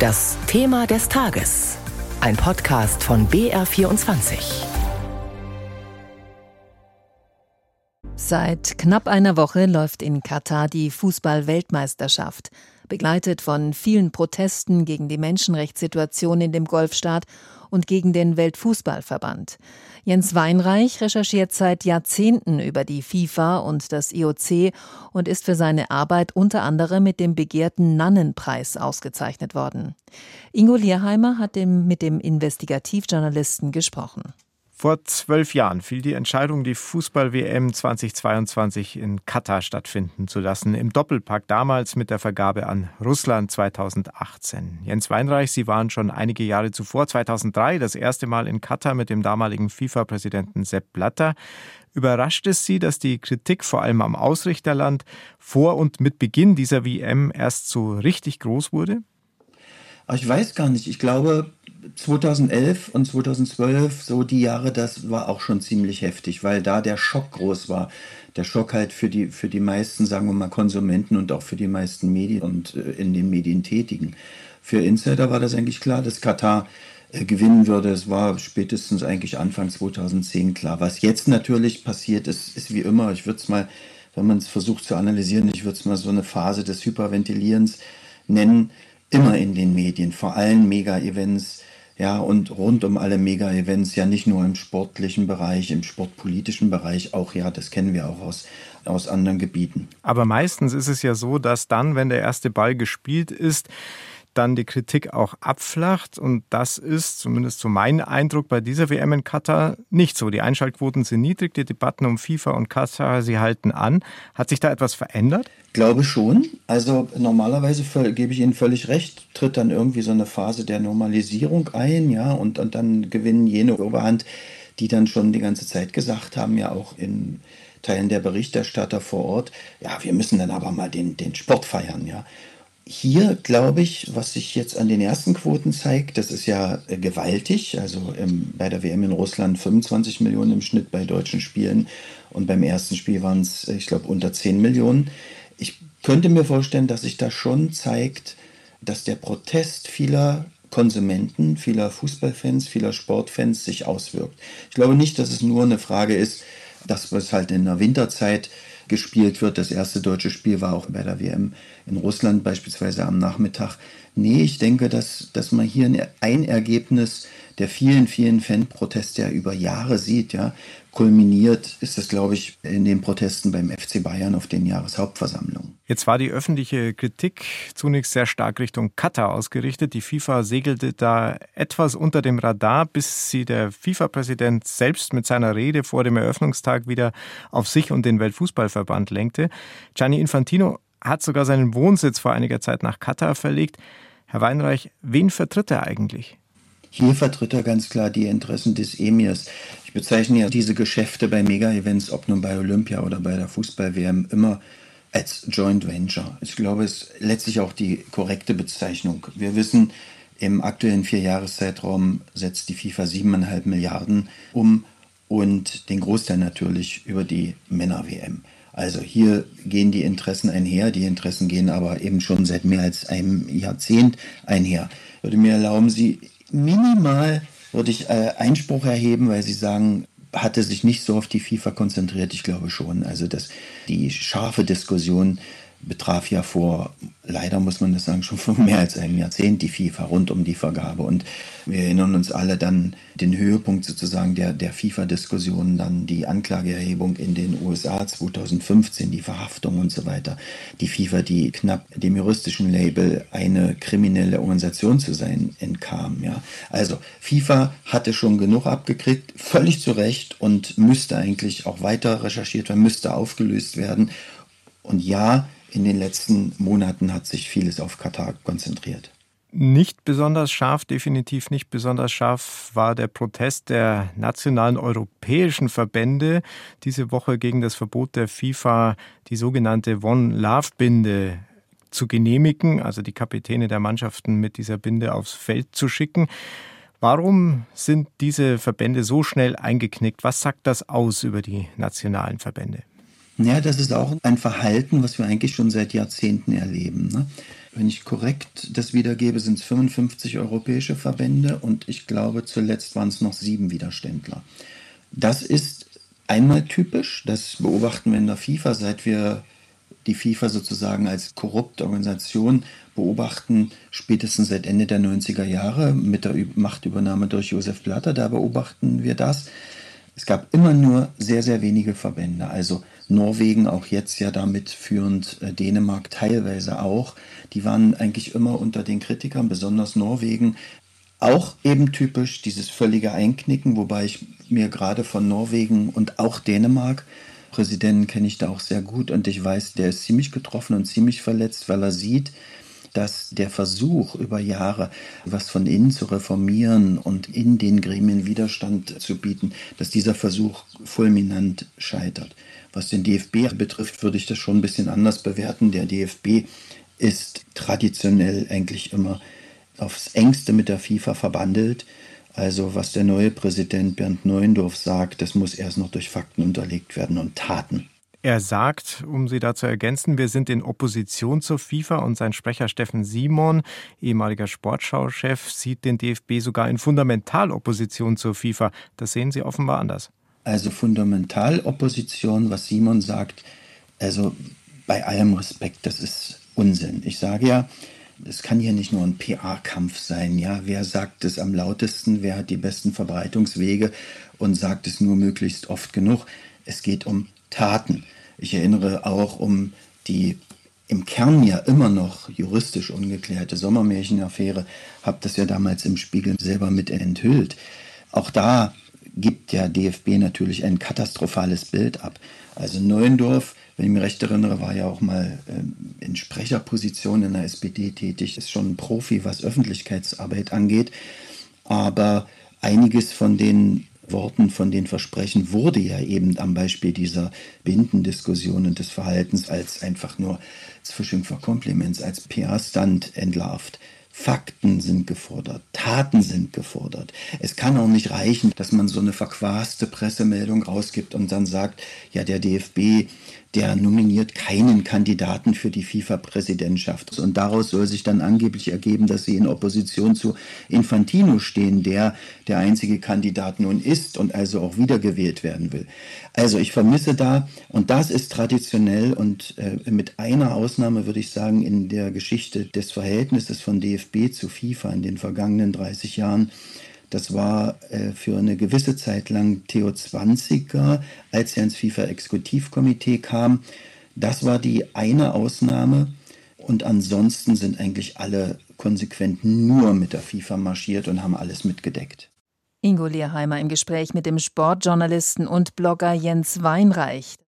Das Thema des Tages. Ein Podcast von BR24. Seit knapp einer Woche läuft in Katar die Fußball-Weltmeisterschaft, begleitet von vielen Protesten gegen die Menschenrechtssituation in dem Golfstaat und gegen den Weltfußballverband. Jens Weinreich recherchiert seit Jahrzehnten über die FIFA und das IOC und ist für seine Arbeit unter anderem mit dem begehrten Nannenpreis ausgezeichnet worden. Ingo Lierheimer hat mit dem Investigativjournalisten gesprochen. Vor zwölf Jahren fiel die Entscheidung, die Fußball-WM 2022 in Katar stattfinden zu lassen. Im Doppelpack damals mit der Vergabe an Russland 2018. Jens Weinreich, Sie waren schon einige Jahre zuvor, 2003, das erste Mal in Katar mit dem damaligen FIFA-Präsidenten Sepp Blatter. Überrascht es Sie, dass die Kritik vor allem am Ausrichterland vor und mit Beginn dieser WM erst so richtig groß wurde? Ich weiß gar nicht. Ich glaube, 2011 und 2012, so die Jahre, das war auch schon ziemlich heftig, weil da der Schock groß war. Der Schock halt für die, für die meisten, sagen wir mal, Konsumenten und auch für die meisten Medien und äh, in den Medien Tätigen. Für Insider war das eigentlich klar, dass Katar äh, gewinnen würde. Es war spätestens eigentlich Anfang 2010 klar. Was jetzt natürlich passiert ist, ist wie immer, ich würde es mal, wenn man es versucht zu analysieren, ich würde es mal so eine Phase des Hyperventilierens nennen, immer in den Medien, vor allem Mega-Events, ja, und rund um alle Mega-Events, ja nicht nur im sportlichen Bereich, im sportpolitischen Bereich, auch ja, das kennen wir auch aus, aus anderen Gebieten. Aber meistens ist es ja so, dass dann, wenn der erste Ball gespielt ist, dann die Kritik auch abflacht. Und das ist, zumindest so mein Eindruck, bei dieser WM in Katar nicht so. Die Einschaltquoten sind niedrig, die Debatten um FIFA und Katar, sie halten an. Hat sich da etwas verändert? Glaube schon. Also normalerweise gebe ich Ihnen völlig recht, tritt dann irgendwie so eine Phase der Normalisierung ein, ja, und, und dann gewinnen jene Oberhand, die dann schon die ganze Zeit gesagt haben, ja auch in Teilen der Berichterstatter vor Ort, ja, wir müssen dann aber mal den, den Sport feiern, ja hier glaube ich, was sich jetzt an den ersten Quoten zeigt, das ist ja äh, gewaltig. Also ähm, bei der WM in Russland 25 Millionen im Schnitt bei deutschen Spielen und beim ersten Spiel waren es, äh, ich glaube, unter 10 Millionen. Ich könnte mir vorstellen, dass sich da schon zeigt, dass der Protest vieler Konsumenten, vieler Fußballfans, vieler Sportfans sich auswirkt. Ich glaube nicht, dass es nur eine Frage ist, dass es halt in der Winterzeit gespielt wird. Das erste deutsche Spiel war auch bei der WM in Russland beispielsweise am Nachmittag. Nee, ich denke, dass, dass man hier ein Ergebnis der vielen, vielen Fanproteste ja über Jahre sieht, ja, kulminiert ist das, glaube ich, in den Protesten beim FC Bayern auf den Jahreshauptversammlungen. Jetzt war die öffentliche Kritik zunächst sehr stark Richtung Katar ausgerichtet. Die FIFA segelte da etwas unter dem Radar, bis sie der FIFA-Präsident selbst mit seiner Rede vor dem Eröffnungstag wieder auf sich und den Weltfußballverband lenkte. Gianni Infantino hat sogar seinen Wohnsitz vor einiger Zeit nach Katar verlegt. Herr Weinreich, wen vertritt er eigentlich? Hier vertritt er ganz klar die Interessen des Emirs. Ich bezeichne ja diese Geschäfte bei Mega-Events, ob nun bei Olympia oder bei der Fußball-WM, immer als Joint Venture. Ich glaube, es ist letztlich auch die korrekte Bezeichnung. Wir wissen, im aktuellen Vierjahreszeitraum setzt die FIFA siebeneinhalb Milliarden um und den Großteil natürlich über die Männer-WM. Also hier gehen die Interessen einher, die Interessen gehen aber eben schon seit mehr als einem Jahrzehnt einher. Würde mir erlauben, Sie minimal würde ich äh, Einspruch erheben, weil Sie sagen, hatte sich nicht so auf die FIFA konzentriert. Ich glaube schon. Also dass die scharfe Diskussion betraf ja vor, leider muss man das sagen, schon vor mehr als einem Jahrzehnt die FIFA rund um die Vergabe. Und wir erinnern uns alle dann den Höhepunkt sozusagen der, der FIFA-Diskussion, dann die Anklageerhebung in den USA 2015, die Verhaftung und so weiter. Die FIFA, die knapp dem juristischen Label eine kriminelle Organisation zu sein entkam. Ja. Also FIFA hatte schon genug abgekriegt, völlig zu Recht und müsste eigentlich auch weiter recherchiert werden, müsste aufgelöst werden. Und ja, in den letzten Monaten hat sich vieles auf Katar konzentriert. Nicht besonders scharf, definitiv nicht besonders scharf war der Protest der nationalen europäischen Verbände diese Woche gegen das Verbot der FIFA, die sogenannte One Love Binde zu genehmigen, also die Kapitäne der Mannschaften mit dieser Binde aufs Feld zu schicken. Warum sind diese Verbände so schnell eingeknickt? Was sagt das aus über die nationalen Verbände? Ja, das ist auch ein Verhalten, was wir eigentlich schon seit Jahrzehnten erleben. Ne? Wenn ich korrekt das wiedergebe, sind es 55 europäische Verbände und ich glaube, zuletzt waren es noch sieben Widerständler. Das ist einmal typisch, das beobachten wir in der FIFA, seit wir die FIFA sozusagen als korrupte Organisation beobachten, spätestens seit Ende der 90er Jahre mit der Machtübernahme durch Josef Blatter, da beobachten wir das. Es gab immer nur sehr, sehr wenige Verbände. Also Norwegen auch jetzt ja damit führend, äh, Dänemark teilweise auch. Die waren eigentlich immer unter den Kritikern, besonders Norwegen. Auch eben typisch dieses völlige Einknicken, wobei ich mir gerade von Norwegen und auch Dänemark Präsidenten kenne ich da auch sehr gut und ich weiß, der ist ziemlich getroffen und ziemlich verletzt, weil er sieht, dass der Versuch über Jahre, was von innen zu reformieren und in den Gremien Widerstand zu bieten, dass dieser Versuch fulminant scheitert. Was den DFB betrifft, würde ich das schon ein bisschen anders bewerten. Der DFB ist traditionell eigentlich immer aufs engste mit der FIFA verbandelt. Also was der neue Präsident Bernd Neuendorf sagt, das muss erst noch durch Fakten unterlegt werden und Taten. Er sagt, um Sie da zu ergänzen, wir sind in Opposition zur FIFA und sein Sprecher Steffen Simon, ehemaliger Sportschau-Chef, sieht den DFB sogar in Fundamentalopposition zur FIFA. Das sehen Sie offenbar anders. Also Fundamentalopposition, was Simon sagt, also bei allem Respekt, das ist Unsinn. Ich sage ja, es kann hier nicht nur ein PA-Kampf sein. Ja, wer sagt es am lautesten? Wer hat die besten Verbreitungswege und sagt es nur möglichst oft genug? Es geht um Taten. Ich erinnere auch um die im Kern ja immer noch juristisch ungeklärte Sommermärchenaffäre. Habe das ja damals im Spiegel selber mit enthüllt. Auch da gibt der DFB natürlich ein katastrophales Bild ab. Also Neuendorf wenn ich mich recht erinnere, war ja auch mal ähm, in Sprecherposition in der SPD tätig, ist schon ein Profi, was Öffentlichkeitsarbeit angeht. Aber einiges von den Worten, von den Versprechen wurde ja eben am Beispiel dieser Bindendiskussion und des Verhaltens als einfach nur als Fishing for als PR-Stand entlarvt. Fakten sind gefordert, Taten sind gefordert. Es kann auch nicht reichen, dass man so eine verquaste Pressemeldung rausgibt und dann sagt, ja, der DFB der nominiert keinen Kandidaten für die FIFA-Präsidentschaft. Und daraus soll sich dann angeblich ergeben, dass sie in Opposition zu Infantino stehen, der der einzige Kandidat nun ist und also auch wiedergewählt werden will. Also ich vermisse da, und das ist traditionell und äh, mit einer Ausnahme würde ich sagen, in der Geschichte des Verhältnisses von DFB zu FIFA in den vergangenen 30 Jahren, das war äh, für eine gewisse Zeit lang Theo Zwanziger, als er ins FIFA-Exekutivkomitee kam. Das war die eine Ausnahme. Und ansonsten sind eigentlich alle konsequent nur mit der FIFA marschiert und haben alles mitgedeckt. Ingo Lehrheimer im Gespräch mit dem Sportjournalisten und Blogger Jens Weinreich.